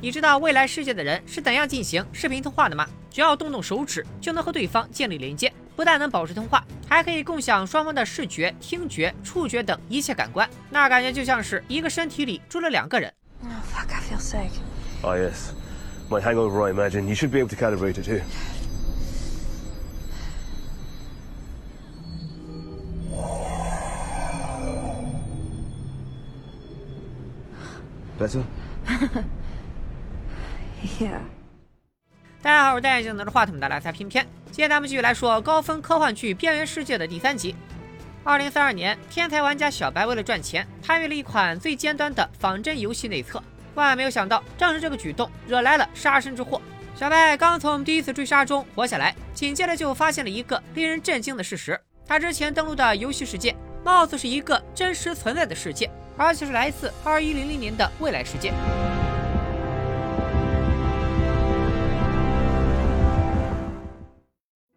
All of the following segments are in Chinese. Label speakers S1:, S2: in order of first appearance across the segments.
S1: 你知道未来世界的人是怎样进行视频通话的吗？只要动动手指就能和对方建立连接，不但能保持通话，还可以共享双方的视觉、听觉、触觉等一切感官。那感觉就像是一个身体里住了两个人。
S2: Oh fuck, I feel sick.
S3: Oh yes. My hangover, I imagine. You should be able to calibrate it too. Better?
S1: 大家好，我是戴眼镜拿着话筒的来猜片片。今天咱们继续来说高分科幻剧《边缘世界》的第三集。二零三二年，天才玩家小白为了赚钱，参与了一款最尖端的仿真游戏内测。万万没有想到，正是这个举动惹来了杀身之祸。小白刚从第一次追杀中活下来，紧接着就发现了一个令人震惊的事实：他之前登录的游戏世界，貌似是一个真实存在的世界，而且是来自二一零零年的未来世界。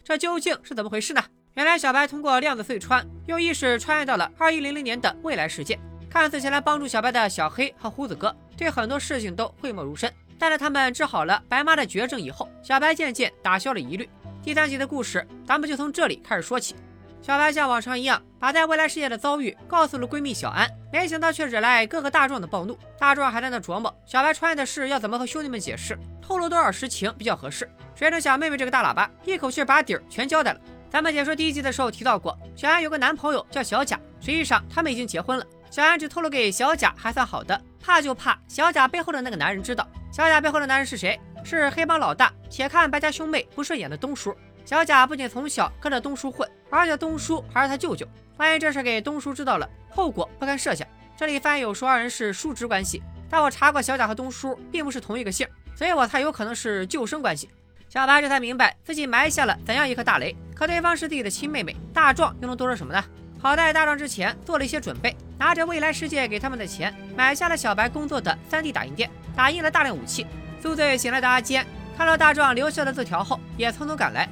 S1: 这究竟是怎么回事呢？原来小白通过量子隧穿，用意识穿越到了二一零零年的未来世界。看似前来帮助小白的小黑和胡子哥，对很多事情都讳莫如深。但在他们治好了白妈的绝症以后，小白渐渐打消了疑虑。第三集的故事，咱们就从这里开始说起。小白像往常一样，把在未来世界的遭遇告诉了闺蜜小安，没想到却惹来各个大壮的暴怒。大壮还在那琢磨小白穿越的事要怎么和兄弟们解释，透露多少实情比较合适。谁成想妹妹这个大喇叭，一口气把底儿全交代了。咱们解说第一集的时候提到过，小安有个男朋友叫小贾，实际上他们已经结婚了。小安只透露给小贾还算好的，怕就怕小贾背后的那个男人知道。小贾背后的男人是谁？是黑帮老大，且看白家兄妹不顺眼的东叔。小贾不仅从小跟着东叔混，而且东叔还是他舅舅。万一这事给东叔知道了，后果不堪设想。这里翻译有说二人是叔侄关系，但我查过小贾和东叔并不是同一个姓，所以我猜有可能是舅甥关系。小白这才明白自己埋下了怎样一颗大雷。可对方是自己的亲妹妹，大壮又能多说什么呢？好在大壮之前做了一些准备，拿着未来世界给他们的钱，买下了小白工作的 3D 打印店，打印了大量武器。宿醉醒来的阿坚看到大壮留下的字条后，也匆匆赶来。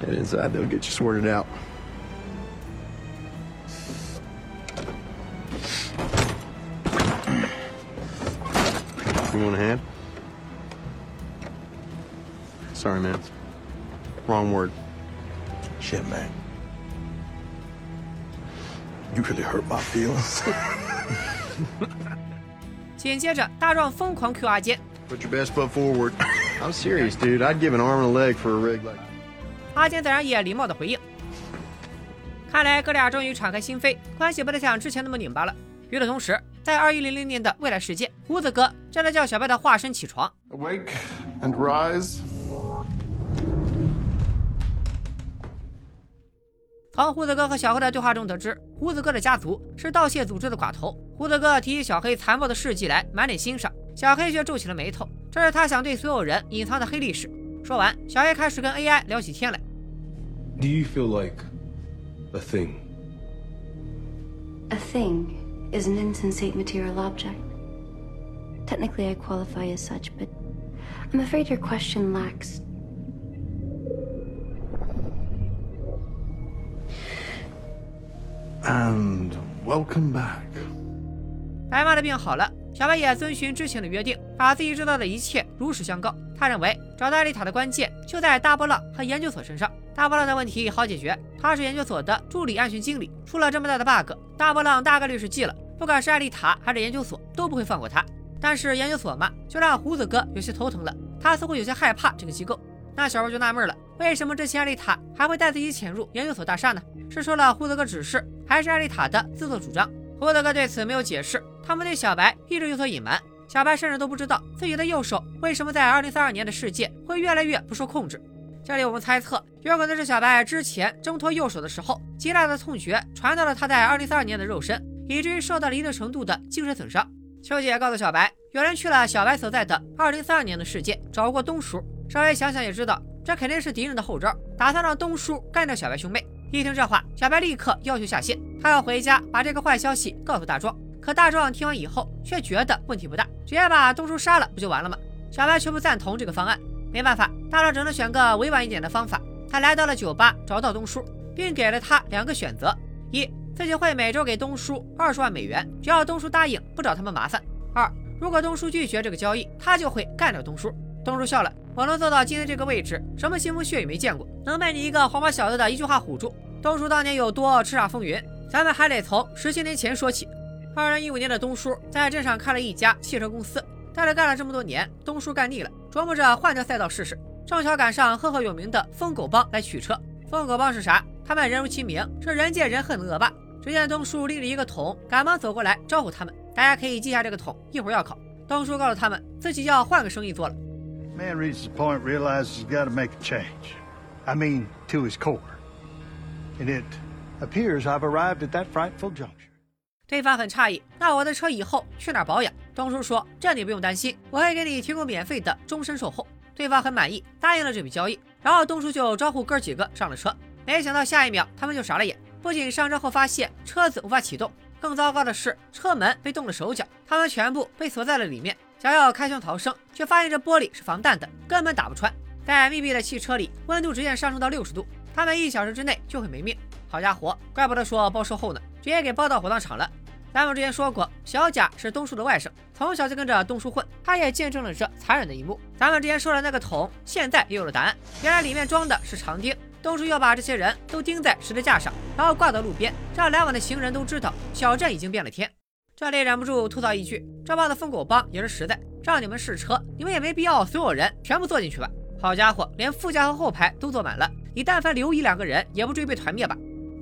S4: Head inside, they'll get you sorted out. You want a hand? Sorry, man. Wrong word.
S5: Shit, man. You really hurt my feelings.
S1: 紧接着，大壮疯狂 Q 阿坚
S4: ，Put your best foot forward. I'm serious, dude. I'd give an arm and a leg for a rig like.
S1: 阿坚自然也礼貌的回应。看来哥俩终于敞开心扉，关系不再像之前那么拧巴了。与此同时，在二一零零年的未来世界，胡子哥正在叫小白的化身起床。
S5: Awake and rise.
S1: 从胡子哥和小黑的对话中得知，胡子哥的家族是盗窃组织的寡头。胡子哥提起小黑残暴的事迹来，满脸欣赏，小黑却皱起了眉头，这是他想对所有人隐藏的黑历史。说完，小黑开始跟 AI 聊起天来。
S3: Do you feel like a thing?
S2: A thing is an insensate material object. Technically, I qualify as such, but I'm afraid your question lacks.
S5: And welcome back.
S1: 白妈的病好了，小白也遵循之前的约定，把自己知道的一切如实相告。他认为找到艾丽塔的关键就在大波浪和研究所身上。大波浪的问题好解决，他是研究所的助理安全经理，出了这么大的 bug，大波浪大概率是记了，不管是艾丽塔还是研究所都不会放过他。但是研究所嘛，就让胡子哥有些头疼了，他似乎有些害怕这个机构。那小白就纳闷了，为什么之前艾丽塔还会带自己潜入研究所大厦呢？是受了胡子哥指示，还是艾丽塔的自作主张？胡子哥对此没有解释，他们对小白一直有所隐瞒。小白甚至都不知道自己的右手为什么在2032年的世界会越来越不受控制。这里我们猜测，有可能是小白之前挣脱右手的时候，极大的痛觉传到了他在2032年的肉身，以至于受到了一定程度的精神损伤。秋姐告诉小白，有人去了小白所在的2032年的世界，找过东叔。稍微想想也知道，这肯定是敌人的后招，打算让东叔干掉小白兄妹。一听这话，小白立刻要求下线，他要回家把这个坏消息告诉大壮。可大壮听完以后，却觉得问题不大，直接把东叔杀了不就完了吗？小白却不赞同这个方案。没办法，大壮只能选个委婉一点的方法。他来到了酒吧，找到东叔，并给了他两个选择：一，自己会每周给东叔二十万美元，只要东叔答应不找他们麻烦；二，如果东叔拒绝这个交易，他就会干掉东叔。东叔笑了，我能做到今天这个位置，什么腥风血雨没见过，能被你一个黄毛小子的一句话唬住？东叔当年有多叱咤风云，咱们还得从十七年前说起。二零一五年的东叔在镇上开了一家汽车公司，在这干了这么多年，东叔干腻了，琢磨着换条赛道试试。正巧赶上赫赫有名的疯狗帮来取车。疯狗帮是啥？他们人如其名，是人见人恨的恶霸。只见东叔拎着一个桶，赶忙走过来招呼他们。大家可以记下这个桶，一会儿要考。东叔告诉他们，自己要换个生意做了。
S6: Man reaches the point, realizes he's got to make a change. I mean, to his core. And it appears I've arrived at that frightful juncture.
S1: 对方很诧异，那我的车以后去哪儿保养？东叔说，这你不用担心，我会给你提供免费的终身售后。对方很满意，答应了这笔交易。然后东叔就招呼哥几个上了车，没想到下一秒他们就傻了眼，不仅上车后发现车子无法启动。更糟糕的是，车门被冻了手脚，他们全部被锁在了里面，想要开枪逃生，却发现这玻璃是防弹的，根本打不穿。在密闭的汽车里，温度直线上升到六十度，他们一小时之内就会没命。好家伙，怪不得说包售后呢，直接给包到火葬场了。咱们之前说过，小贾是东叔的外甥，从小就跟着东叔混，他也见证了这残忍的一幕。咱们之前说的那个桶，现在也有了答案，原来里面装的是长钉。东叔要把这些人都钉在十字架上，然后挂到路边，让来往的行人都知道小镇已经变了天。这里忍不住吐槽一句：这帮子疯狗帮也是实在，让你们试车，你们也没必要所有人全部坐进去吧？好家伙，连副驾和后排都坐满了，你但凡留一两个人，也不至于被团灭吧？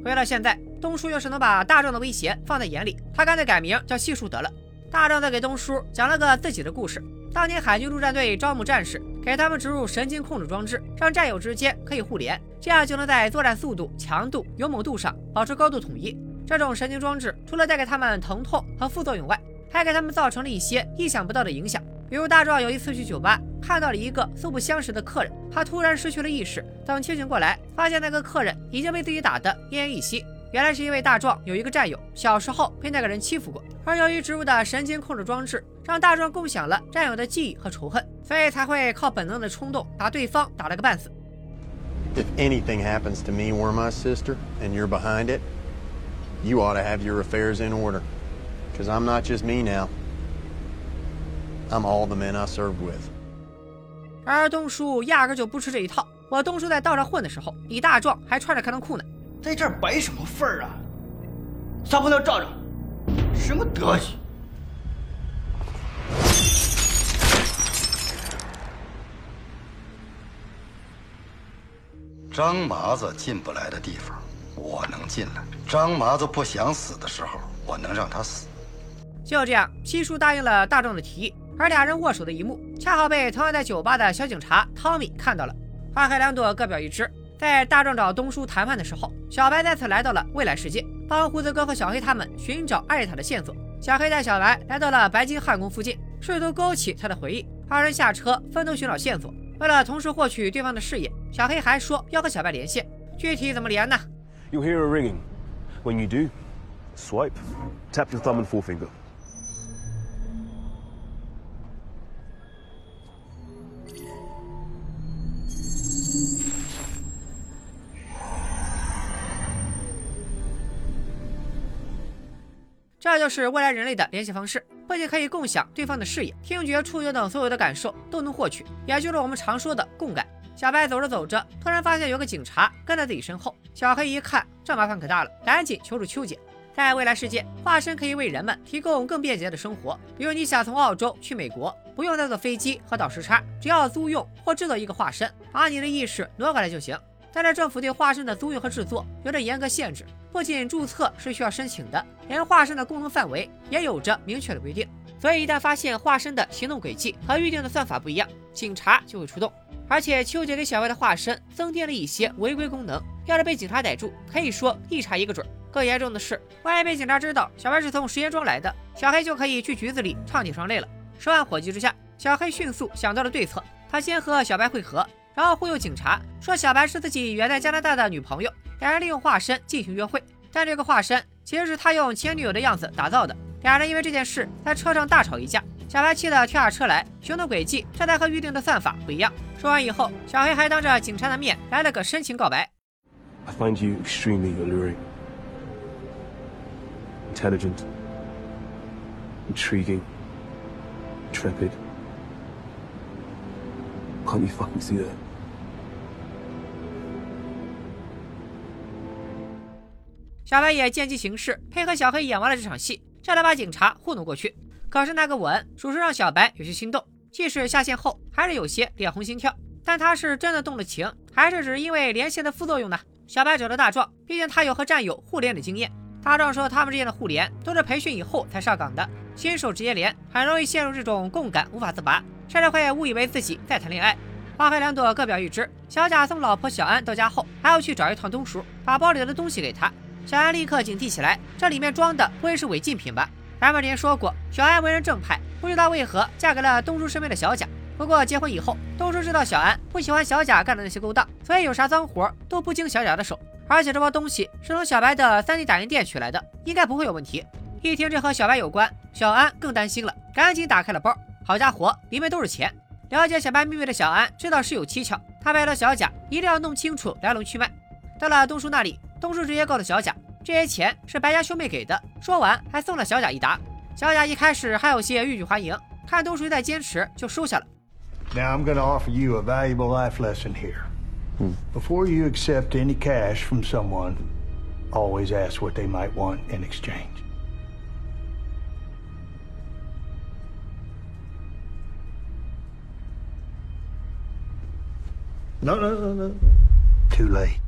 S1: 回到现在，东叔要是能把大壮的威胁放在眼里，他干脆改名叫细叔得了。大壮在给东叔讲了个自己的故事。当年海军陆战队招募战士，给他们植入神经控制装置，让战友之间可以互联，这样就能在作战速度、强度、勇猛度上保持高度统一。这种神经装置除了带给他们疼痛和副作用外，还给他们造成了一些意想不到的影响。比如大壮有一次去酒吧，看到了一个素不相识的客人，他突然失去了意识。等清醒过来，发现那个客人已经被自己打得奄奄一息。原来是因为大壮有一个战友，小时候被那个人欺负过，而由于植入的神经控制装置让大壮共享了战友的记忆和仇恨，所以才会靠本能的冲动把对方打了个半死。
S4: If anything happens to me or my sister and you're behind it, you ought to have your affairs in order. Because I'm not just me now. I'm all the men I served with.
S1: 而东叔压根就不吃这一套。我东叔在道上混的时候，李大壮还穿着开裆裤呢。
S7: 在这儿摆什么份儿啊？撒泡尿照照，什么德行？
S8: 张麻子进不来的地方，我能进来；张麻子不想死的时候，我能让他死。
S1: 就这样，七叔答应了大壮的提议，而俩人握手的一幕，恰好被同样在酒吧的小警察汤米看到了。花开两朵，各表一枝。在大壮找东叔谈判的时候，小白再次来到了未来世界，帮胡子哥和小黑他们寻找艾塔的线索。小黑带小白来到了白金汉宫附近，试图勾起他的回忆。二人下车，分头寻找线索。为了同时获取对方的视野，小黑还说要和小白连线。具体怎么连呢
S3: ？You'll hear a ringing. When you do, swipe, tap your thumb and forefinger.
S1: 这就是未来人类的联系方式，不仅可以共享对方的视野、听觉、触觉等所有的感受都能获取，也就是我们常说的共感。小白走着走着，突然发现有个警察跟在自己身后。小黑一看，这麻烦可大了，赶紧求助秋姐。在未来世界，化身可以为人们提供更便捷的生活，比如你想从澳洲去美国，不用再坐飞机和倒时差，只要租用或制作一个化身，把你的意识挪过来就行。但是政府对化身的租用和制作有着严格限制，不仅注册是需要申请的，连化身的功能范围也有着明确的规定。所以一旦发现化身的行动轨迹和预定的算法不一样，警察就会出动。而且秋姐给小白的化身增添了一些违规功能，要是被警察逮住，可以说一查一个准。更严重的是，万一被警察知道小白是从实验庄来的，小黑就可以去局子里唱起双泪了。十万火急之下，小黑迅速想到了对策，他先和小白会合。然后忽悠警察说小白是自己远在加拿大的女朋友，两人利用化身进行约会。但这个化身其实是他用前女友的样子打造的。俩人因为这件事在车上大吵一架，小白气得跳下车来，行动轨迹这才和预定的算法不一样。说完以后，小黑还当着警察的面来了个深情告白。
S3: I find you extremely alluring, intelligent, intriguing. Can't you fucking see that?
S1: 小白也见机行事，配合小黑演完了这场戏，这才把警察糊弄过去。可是那个吻，属实让小白有些心动。即使下线后，还是有些脸红心跳。但他是真的动了情，还是只是因为连线的副作用呢？小白找到大壮，毕竟他有和战友互联的经验。大壮说，他们之间的互联都是培训以后才上岗的，新手直接连，很容易陷入这种共感无法自拔，甚至会误以为自己在谈恋爱。花开两朵，各表一枝。小贾送老婆小安到家后，还要去找一趟东叔，把包里的东西给他。小安立刻警惕起来，这里面装的不会是违禁品吧？咱们之前说过，小安为人正派，不知道为何嫁给了东叔身边的小贾。不过结婚以后，东叔知道小安不喜欢小贾干的那些勾当，所以有啥脏活都不经小贾的手。而且这包东西是从小白的 3D 打印店取来的，应该不会有问题。一听这和小白有关，小安更担心了，赶紧打开了包。好家伙，里面都是钱！了解小白秘密的小安知道事有蹊跷，他拜托小贾一定要弄清楚来龙去脉。到了东叔那里，东叔直接告诉小贾，这些钱是白家兄妹给的。说完还送了小贾一沓。小贾一开始还有些欲拒还迎，看东叔再坚持，就收下了。
S6: Now I'm going to offer you a valuable life lesson here. Before you accept any cash from someone, always ask what they might want in exchange. No, no, no, no. Too late.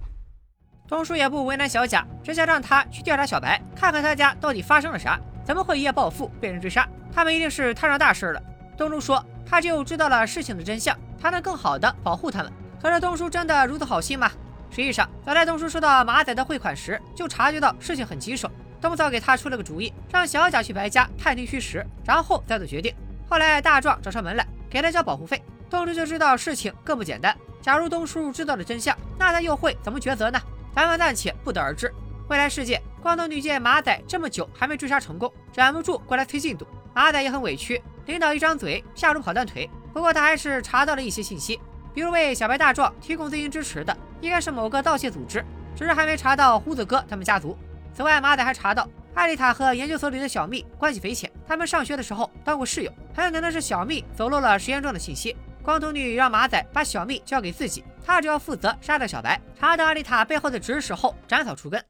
S1: 东叔也不为难小贾，直接让他去调查小白，看看他家到底发生了啥，怎么会一夜暴富，被人追杀？他们一定是摊上大事了。东叔说，他只有知道了事情的真相，才能更好的保护他们。可是东叔真的如此好心吗？实际上，早在东叔收到马仔的汇款时，就察觉到事情很棘手。东嫂给他出了个主意，让小贾去白家探听虚实，然后再做决定。后来大壮找上门来，给他交保护费，东叔就知道事情更不简单。假如东叔知道了真相，那他又会怎么抉择呢？咱们暂且不得而知。未来世界，光头女见马仔这么久还没追杀成功，忍不住过来催进度。马仔也很委屈，领导一张嘴，下属跑断腿。不过他还是查到了一些信息，比如为小白大壮提供资金支持的，应该是某个盗窃组织，只是还没查到胡子哥他们家族。此外，马仔还查到艾丽塔和研究所里的小蜜关系匪浅，他们上学的时候当过室友，很可能是小蜜走漏了实验中的信息。光头女让马仔把小蜜交给自己，他只要负责杀掉小白，查到艾丽塔背后的指使后斩草除根。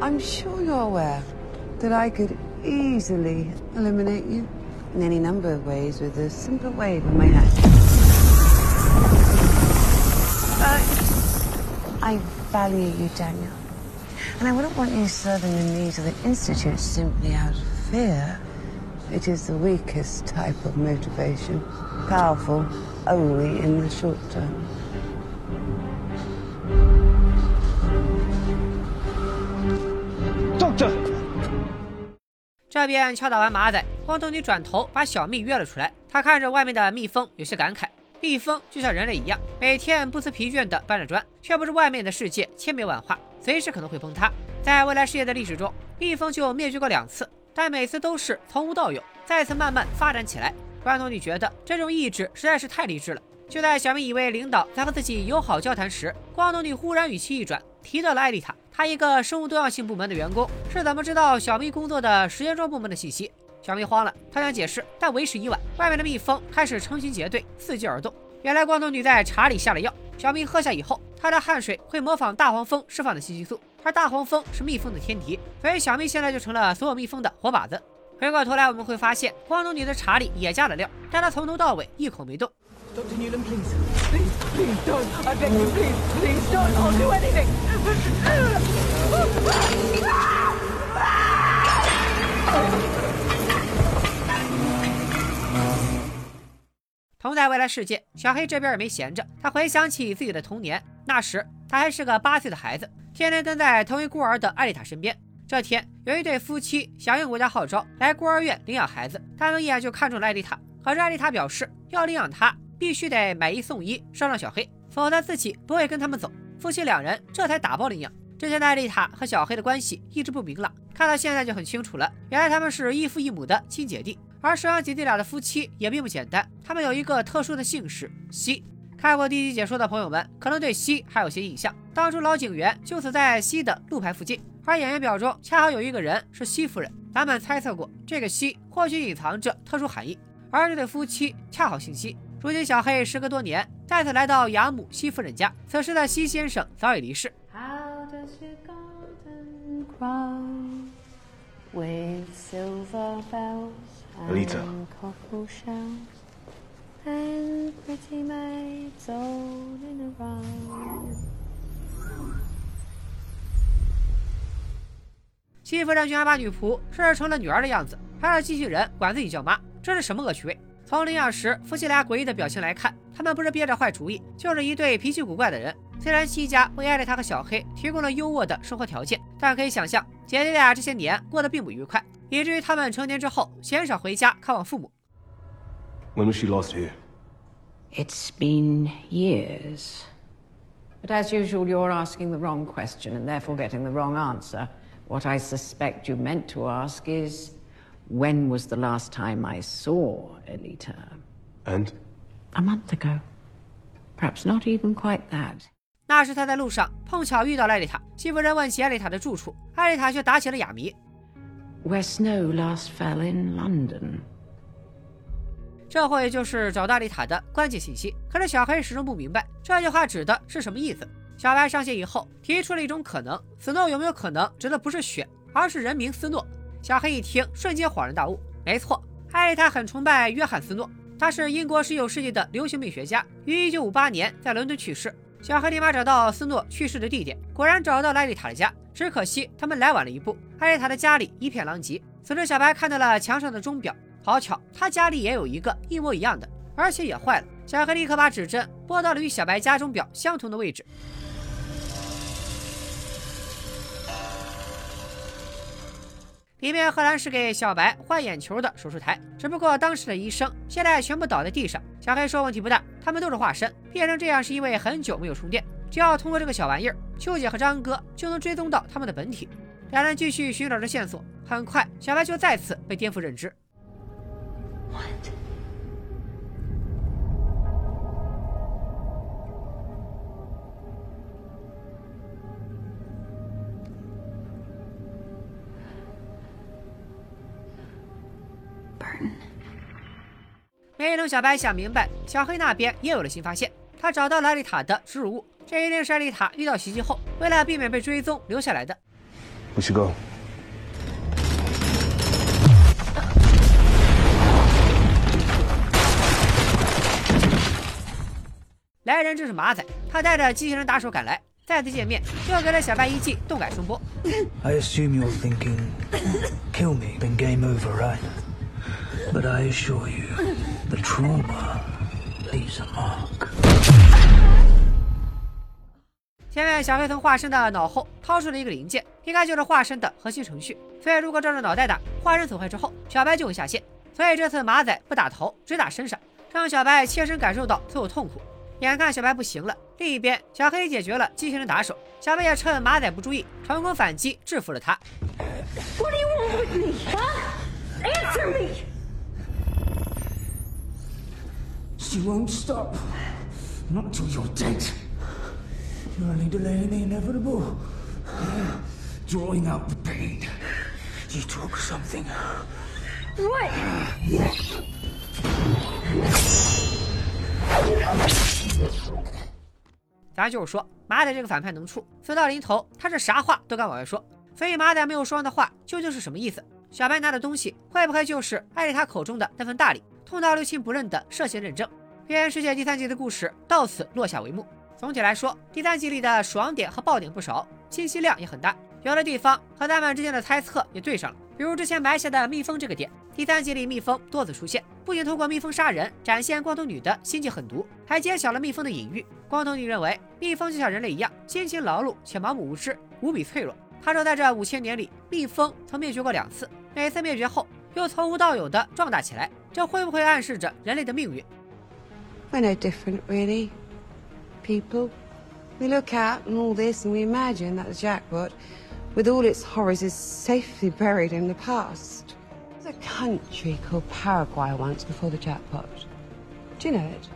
S9: I'm sure you're aware that I could easily eliminate you in any number of ways with a simple wave of my hand. I value you, Daniel. And I wouldn't want you serving the needs of the Institute simply out of fear. It is the weakest type of motivation, powerful only in the short term.
S1: 这边敲打完马仔，光头女转头把小蜜约了出来。她看着外面的蜜蜂，有些感慨：蜜蜂就像人类一样，每天不辞疲倦地搬着砖，却不知外面的世界千变万化，随时可能会崩塌。在未来世界的历史中，蜜蜂就灭绝过两次，但每次都是从无到有，再次慢慢发展起来。光头女觉得这种意志实在是太励志了。就在小蜜以为领导在和自己友好交谈时，光头女忽然语气一转，提到了艾丽塔。她一个生物多样性部门的员工，是怎么知道小蜜工作的实验装部门的信息？小蜜慌了，她想解释，但为时已晚。外面的蜜蜂开始成群结队，伺机而动。原来光头女在茶里下了药，小蜜喝下以后，她的汗水会模仿大黄蜂释放的信息素，而大黄蜂是蜜蜂的天敌，所以小蜜现在就成了所有蜜蜂的活靶子。回过头来，我们会发现光头女的茶里也加了料，但她从头到尾一口没动。
S10: Dr.
S1: 同在未来世界，小黑这边也没闲着。他回想起自己的童年，那时他还是个八岁的孩子，天天跟在同为孤儿的艾丽塔身边。这天，有一对夫妻响应国家号召来孤儿院领养孩子，他们一眼就看中了艾丽塔。可是艾丽塔表示，要领养她，必须得买一送一，捎上小黑，否则自己不会跟他们走。夫妻两人这才打包领养。之前的艾丽塔和小黑的关系一直不明朗，看到现在就很清楚了，原来他们是异父异母的亲姐弟。而收养姐弟俩的夫妻也并不简单，他们有一个特殊的姓氏西。看过第一集解说的朋友们，可能对西还有些印象。当初老警员就死在西的路牌附近，而演员表中恰好有一个人是西夫人，咱们猜测过，这个西或许隐藏着特殊含义。而这对夫妻恰好姓西。如今小黑时隔多年再次来到养母西夫人家，此时的西先生早已离世。
S2: In a row.
S1: 西夫人居然把女仆设置成了女儿的样子，还让机器人管自己叫妈，这是什么恶趣味？从领养时夫妻俩诡异的表情来看，他们不是憋着坏主意，就是一对脾气古怪的人。虽然西家为艾丽塔和小黑提供了优渥的生活条件，但可以想象姐弟俩这些年过得并不愉快，以至于他们成年之后鲜少回家看望父母。
S3: When was she lost here?
S9: It's been years. But as usual, you're asking the wrong question and therefore getting the wrong answer. What I suspect you meant to ask is when was the last time I saw Elita?
S3: And?
S9: A month ago. Perhaps not even quite that.
S1: 那时他在路上碰巧遇到了艾丽塔，西夫人问起艾丽塔的住处，艾丽塔却打起了哑谜。
S9: Where snow last fell in London.
S1: 这会就是找大丽塔的关键信息。可是小黑始终不明白这句话指的是什么意思。小白上线以后提出了一种可能：斯诺有没有可能指的不是雪，而是人名斯诺？小黑一听，瞬间恍然大悟。没错，艾丽塔很崇拜约翰斯诺，他是英国19世纪的流行病学家，于1958年在伦敦去世。小黑立马找到斯诺去世的地点，果然找到了艾丽塔的家。只可惜他们来晚了一步，艾丽塔的家里一片狼藉。此时小白看到了墙上的钟表。好巧，他家里也有一个一模一样的，而且也坏了。小黑立刻把指针拨到了与小白家钟表相同的位置。里面赫然是给小白换眼球的手术台，只不过当时的医生现在全部倒在地上。小黑说问题不大，他们都是化身，变成这样是因为很久没有充电。只要通过这个小玩意儿，秋姐和张哥就能追踪到他们的本体。两人继续寻找着线索，很快小白就再次被颠覆认知。没等小白想明白，小黑那边也有了新发现。他找到了艾丽塔的植入物，这一定是艾丽塔遇到袭击后，为了避免被追踪留下来的。
S3: We should go.
S1: 来人正是马仔，他带着机器人打手赶来，再次见面又给了小白一记动感声波。
S11: I assume you're thinking, kill me, then game over, right? But I assure you, the trauma leaves a mark.
S1: 前面小黑从化身的脑后掏出了一个零件，应该就是化身的核心程序。所以如果照着脑袋打，化身损坏之后，小白就会下线。所以这次马仔不打头，只打身上，让小白切身感受到所有痛苦。眼看小白不行了，另一边小黑解决了机器人打手，小白也趁马仔不注意，成功反击制服了他。
S10: What do you want with me, huh? Answer me!
S11: She won't stop. Not till you're dead. You're only delaying the inevitable. Drawing out the pain. You took something.
S10: What?
S1: 咱就是说，马仔这个反派能处，死到临头他是啥话都敢往外说。所以马仔没有说完的话究竟是什么意思？小白拿的东西会不会就是艾丽塔口中的那份大礼？痛到六亲不认的涉嫌认证。边缘世界第三集的故事到此落下帷幕。总体来说，第三季里的爽点和爆点不少，信息量也很大，有的地方和咱们之间的猜测也对上了。比如之前埋下的蜜蜂这个点，第三季里蜜蜂多次出现，不仅通过蜜蜂杀人展现光头女的心机狠毒，还揭晓了蜜蜂的隐喻。光头女认为蜜蜂就像人类一样，辛勤劳碌且盲目无知，无比脆弱。她说，在这五千年里，蜜蜂曾灭绝过两次，每次灭绝后又从无到有的壮大起来，这会不会暗示着人类的命运
S9: ？We're no different, really. People. We look out and all this and we imagine that the jackpot, with all its horrors, is safely buried in the past. There's a country called Paraguay once before the jackpot. Do you know it?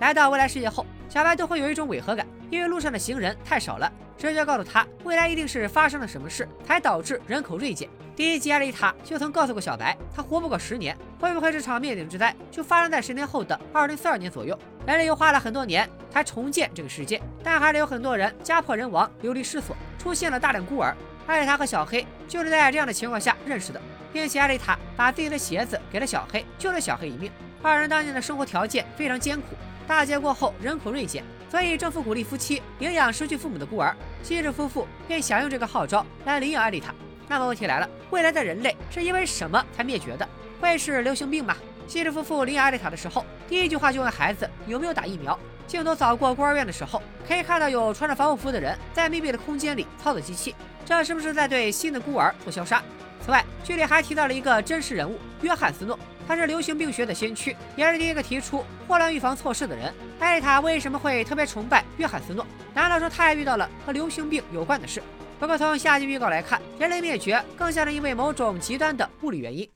S1: 来到未来世界后，小白都会有一种违和感， 因为路上的行人太少了。直觉告诉他，未来一定是发生了什么事，才导致人口锐减。 第一集艾丽塔就曾告诉过小白，他活不过十年，会不会这场灭顶之灾就发生在十年后的二零四二年左右？人类又花了很多年才重建这个世界，但还是有很多人家破人亡、流离失所，出现了大量孤儿。艾丽塔和小黑就是在这样的情况下认识的，并且艾丽塔把自己的鞋子给了小黑，救了小黑一命。二人当年的生活条件非常艰苦，大劫过后人口锐减。所以政府鼓励夫妻领养失去父母的孤儿，西智夫妇便响应这个号召来领养艾丽塔。那么问题来了，未来的人类是因为什么才灭绝的？会是流行病吗？西智夫妇领养艾丽塔的时候，第一句话就问孩子有没有打疫苗。镜头扫过孤儿院的时候，可以看到有穿着防护服的人在密闭的空间里操作机器，这是不是在对新的孤儿做消杀？此外，剧里还提到了一个真实人物约翰斯诺。他是流行病学的先驱，也是第一个提出霍乱预防措施的人。艾丽塔为什么会特别崇拜约翰斯诺？难道说他也遇到了和流行病有关的事？不过从下集预告来看，人类灭绝更像是因为某种极端的物理原因。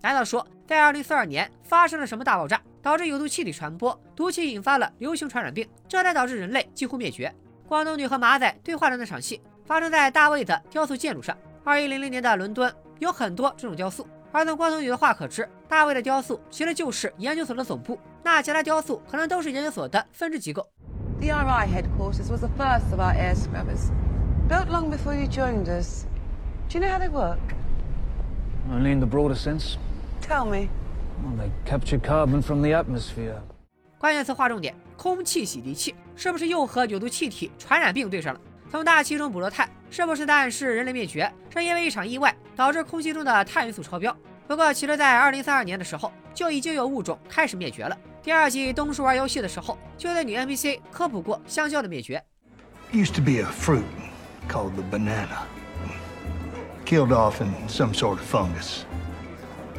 S1: 难道说在2042年发生了什么大爆炸，导致有毒气体传播，毒气引发了流行传染病，这才导致人类几乎灭绝？光头女和马仔对话的那场戏。发生在大卫的雕塑建筑上。二一零零年的伦敦有很多这种雕塑，而从光头女的话可知，大卫的雕塑其实就是研究所的总部。那其他雕塑可能都是研究所的分支机构。
S9: The RI headquarters was the first of our air scrubbers, built long before you joined us. Do you know how they work?
S12: Only in the broader sense.
S9: Tell me.
S12: Well, they capture carbon from the atmosphere.
S1: 关键词划重点：空气洗涤器，是不是又和有毒气体传染病对上了？从大气中捕捉碳，是不是在暗示人类灭绝是因为一场意外导致空气中的碳元素超标？不过，其实，在二零三二年的时候，就已经有物种开始灭绝了。第二季东叔玩游戏的时候，就在女 NPC 科普过香蕉的灭绝。
S6: Used to be a fruit called the banana, killed off in some sort of fungus.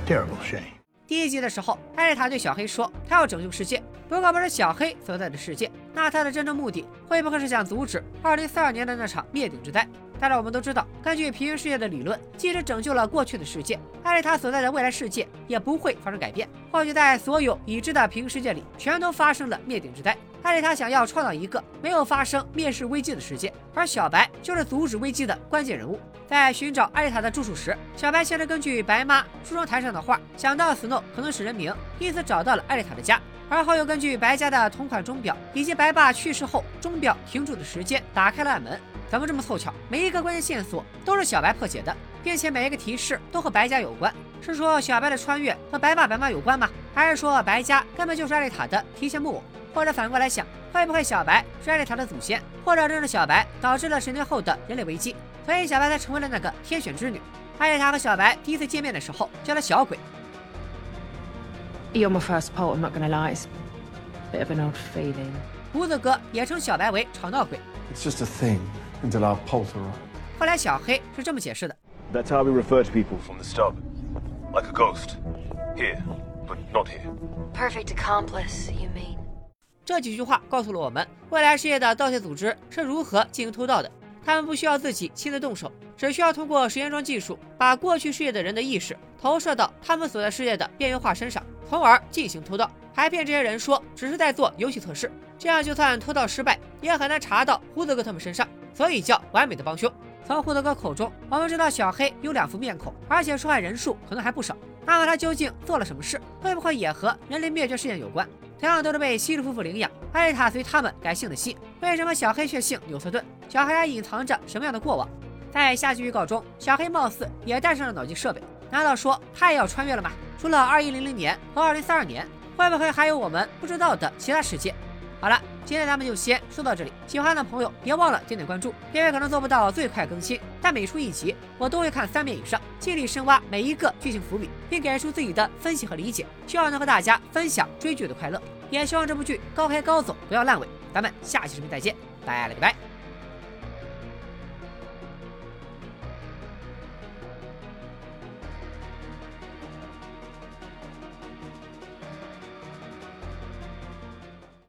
S6: Terrible shame.
S1: 第一集的时候，艾丽塔对小黑说：“她要拯救世界。”不过不是小黑所在的世界，那他的真正目的会不会是想阻止2042年的那场灭顶之灾？但是我们都知道，根据平行世界的理论，即使拯救了过去的世界，艾丽塔所在的未来世界也不会发生改变。或许在所有已知的平行世界里，全都发生了灭顶之灾。艾丽塔想要创造一个没有发生灭世危机的世界，而小白就是阻止危机的关键人物。在寻找艾丽塔的住处时，小白先是根据白妈梳妆台上的画，想到斯诺可能是人名，因此找到了艾丽塔的家。而后又根据白家的同款钟表以及白爸去世后钟表停住的时间，打开了暗门。怎么这么凑巧？每一个关键线索都是小白破解的，并且每一个提示都和白家有关。是说小白的穿越和白爸白妈有关吗？还是说白家根本就是艾丽塔的提线木偶？或者反过来想，会不会小白是艾丽塔的祖先？或者正是小白导致了十年后的人类危机，所以小白才成为了那个天选之女？艾丽塔和小白第一次见面的时候叫他小鬼。
S13: You're my first poet. I'm not gonna lie. It's a bit of an old feeling.
S1: 胡子哥也称小白为吵闹鬼。
S5: It's just a thing until our arrives.
S1: 后来小黑是这么解释的
S3: ：That's how we refer to people from the start, like a ghost. Here, but not here.
S2: Perfect accomplice, you mean?
S1: 这几句话告诉了我们，未来世界的盗窃组织是如何进行偷盗的。他们不需要自己亲自动手，只需要通过时间装技术，把过去世界的人的意识投射到他们所在世界的边缘化身上。从而进行偷盗，还骗这些人说只是在做游戏测试，这样就算偷盗失败，也很难查到胡子哥他们身上，所以叫完美的帮凶。从胡子哥口中，我们知道小黑有两副面孔，而且受害人数可能还不少。那么他究竟做了什么事？会不会也和人类灭绝事件有关？同样都是被西鲁夫妇领养，艾丽塔随他们改姓的西，为什么小黑却姓纽瑟顿？小黑还隐藏着什么样的过往？在下集预告中，小黑貌似也带上了脑机设备，难道说他也要穿越了吗？除了二一零零年和二零三二年，会不会还有我们不知道的其他世界？好了，今天咱们就先说到这里。喜欢的朋友别忘了点点关注。因为可能做不到最快更新，但每出一集我都会看三遍以上，尽力深挖每一个剧情伏笔，并给出自己的分析和理解，希望能和大家分享追剧的快乐。也希望这部剧高开高走，不要烂尾。咱们下期视频再见，拜了个拜。